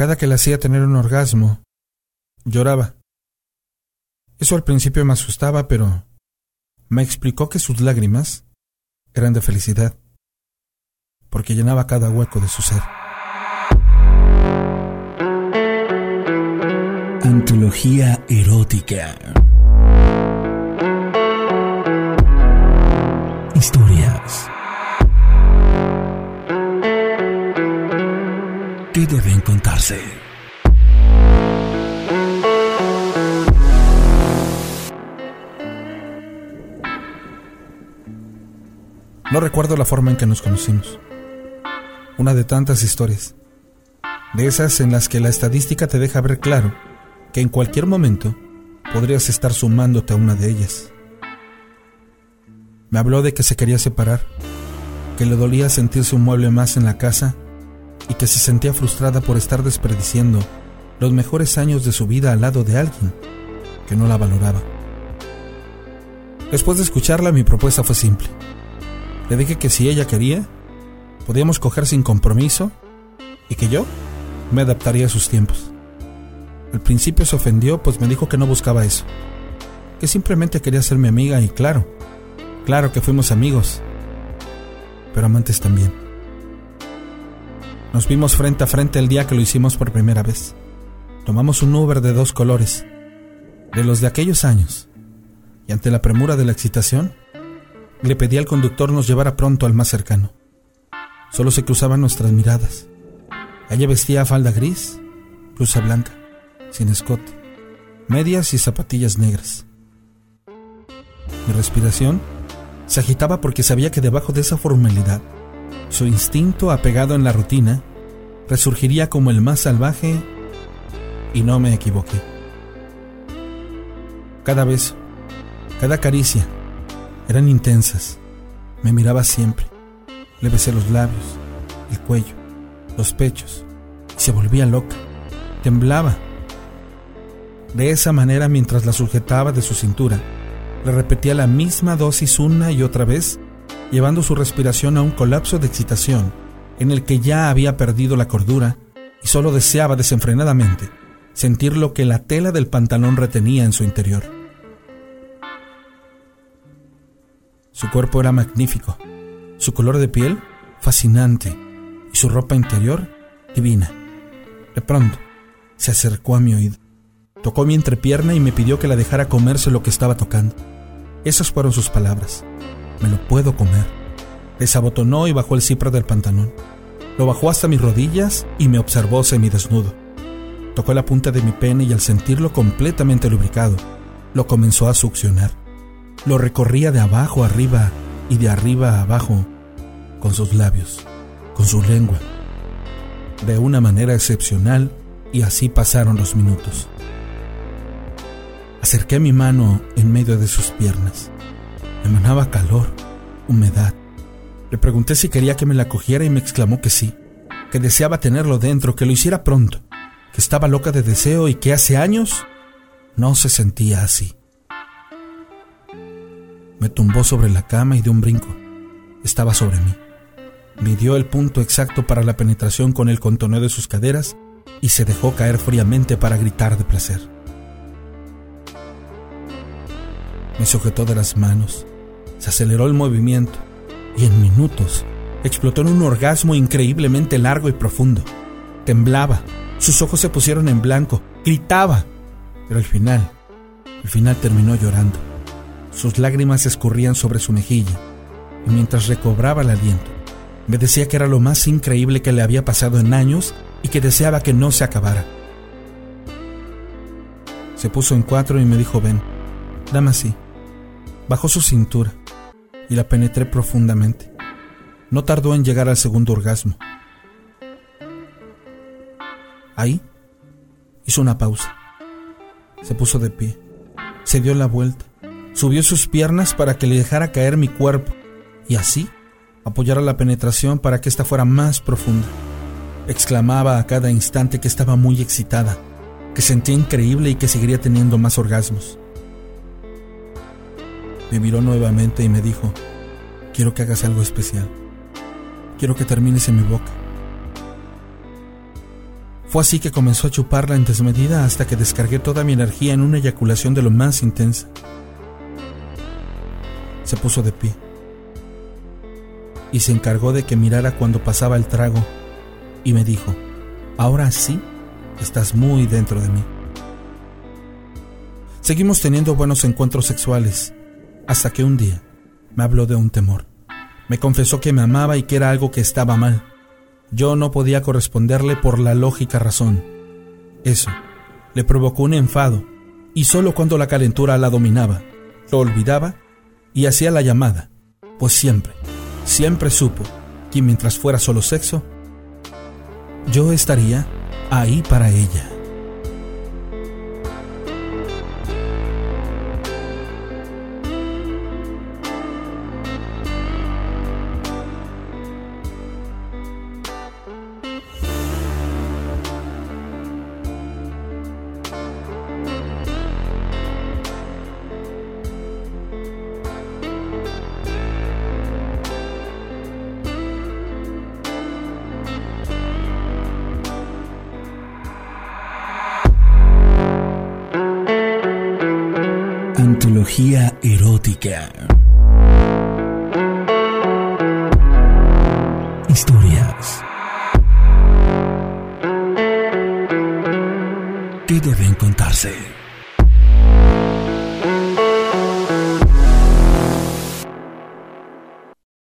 Cada que le hacía tener un orgasmo, lloraba. Eso al principio me asustaba, pero me explicó que sus lágrimas eran de felicidad, porque llenaba cada hueco de su ser. Antología erótica. Historias deben contarse. No recuerdo la forma en que nos conocimos. Una de tantas historias. De esas en las que la estadística te deja ver claro que en cualquier momento podrías estar sumándote a una de ellas. Me habló de que se quería separar, que le dolía sentirse un mueble más en la casa y que se sentía frustrada por estar desperdiciando los mejores años de su vida al lado de alguien que no la valoraba. Después de escucharla mi propuesta fue simple. Le dije que si ella quería, podíamos coger sin compromiso y que yo me adaptaría a sus tiempos. Al principio se ofendió, pues me dijo que no buscaba eso, que simplemente quería ser mi amiga y claro, claro que fuimos amigos, pero amantes también. Nos vimos frente a frente el día que lo hicimos por primera vez. Tomamos un Uber de dos colores, de los de aquellos años, y ante la premura de la excitación, le pedí al conductor nos llevara pronto al más cercano. Solo se cruzaban nuestras miradas. Ella vestía falda gris, blusa blanca, sin escote, medias y zapatillas negras. Mi respiración se agitaba porque sabía que debajo de esa formalidad, su instinto apegado en la rutina resurgiría como el más salvaje y no me equivoqué. Cada beso, cada caricia, eran intensas. Me miraba siempre. Le besé los labios, el cuello, los pechos. Y se volvía loca. Temblaba. De esa manera, mientras la sujetaba de su cintura, le repetía la misma dosis una y otra vez, llevando su respiración a un colapso de excitación en el que ya había perdido la cordura y solo deseaba desenfrenadamente sentir lo que la tela del pantalón retenía en su interior. Su cuerpo era magnífico, su color de piel fascinante y su ropa interior divina. De pronto, se acercó a mi oído, tocó mi entrepierna y me pidió que la dejara comerse lo que estaba tocando. Esas fueron sus palabras. Me lo puedo comer. Desabotonó y bajó el cipro del pantalón. Lo bajó hasta mis rodillas y me observó semidesnudo. Tocó la punta de mi pene y al sentirlo completamente lubricado, lo comenzó a succionar. Lo recorría de abajo arriba y de arriba a abajo con sus labios, con su lengua, de una manera excepcional y así pasaron los minutos. Acerqué mi mano en medio de sus piernas. Emanaba calor, humedad. Le pregunté si quería que me la cogiera y me exclamó que sí, que deseaba tenerlo dentro, que lo hiciera pronto, que estaba loca de deseo y que hace años no se sentía así. Me tumbó sobre la cama y de un brinco. Estaba sobre mí. Midió el punto exacto para la penetración con el contoneo de sus caderas y se dejó caer fríamente para gritar de placer. Me sujetó de las manos, se aceleró el movimiento y en minutos explotó en un orgasmo increíblemente largo y profundo. Temblaba, sus ojos se pusieron en blanco, gritaba, pero al final, al final terminó llorando. Sus lágrimas escurrían sobre su mejilla, y mientras recobraba el aliento, me decía que era lo más increíble que le había pasado en años y que deseaba que no se acabara. Se puso en cuatro y me dijo, ven, dame así. Bajó su cintura y la penetré profundamente. No tardó en llegar al segundo orgasmo. Ahí hizo una pausa. Se puso de pie. Se dio la vuelta Subió sus piernas para que le dejara caer mi cuerpo y así apoyara la penetración para que ésta fuera más profunda. Exclamaba a cada instante que estaba muy excitada, que sentía increíble y que seguiría teniendo más orgasmos. Me miró nuevamente y me dijo, quiero que hagas algo especial. Quiero que termines en mi boca. Fue así que comenzó a chuparla en desmedida hasta que descargué toda mi energía en una eyaculación de lo más intensa. Se puso de pie y se encargó de que mirara cuando pasaba el trago y me dijo, ahora sí, estás muy dentro de mí. Seguimos teniendo buenos encuentros sexuales, hasta que un día me habló de un temor. Me confesó que me amaba y que era algo que estaba mal. Yo no podía corresponderle por la lógica razón. Eso le provocó un enfado, y solo cuando la calentura la dominaba, lo olvidaba y hacía la llamada, pues siempre, siempre supo que mientras fuera solo sexo, yo estaría ahí para ella. Antología erótica. Historias que deben contarse.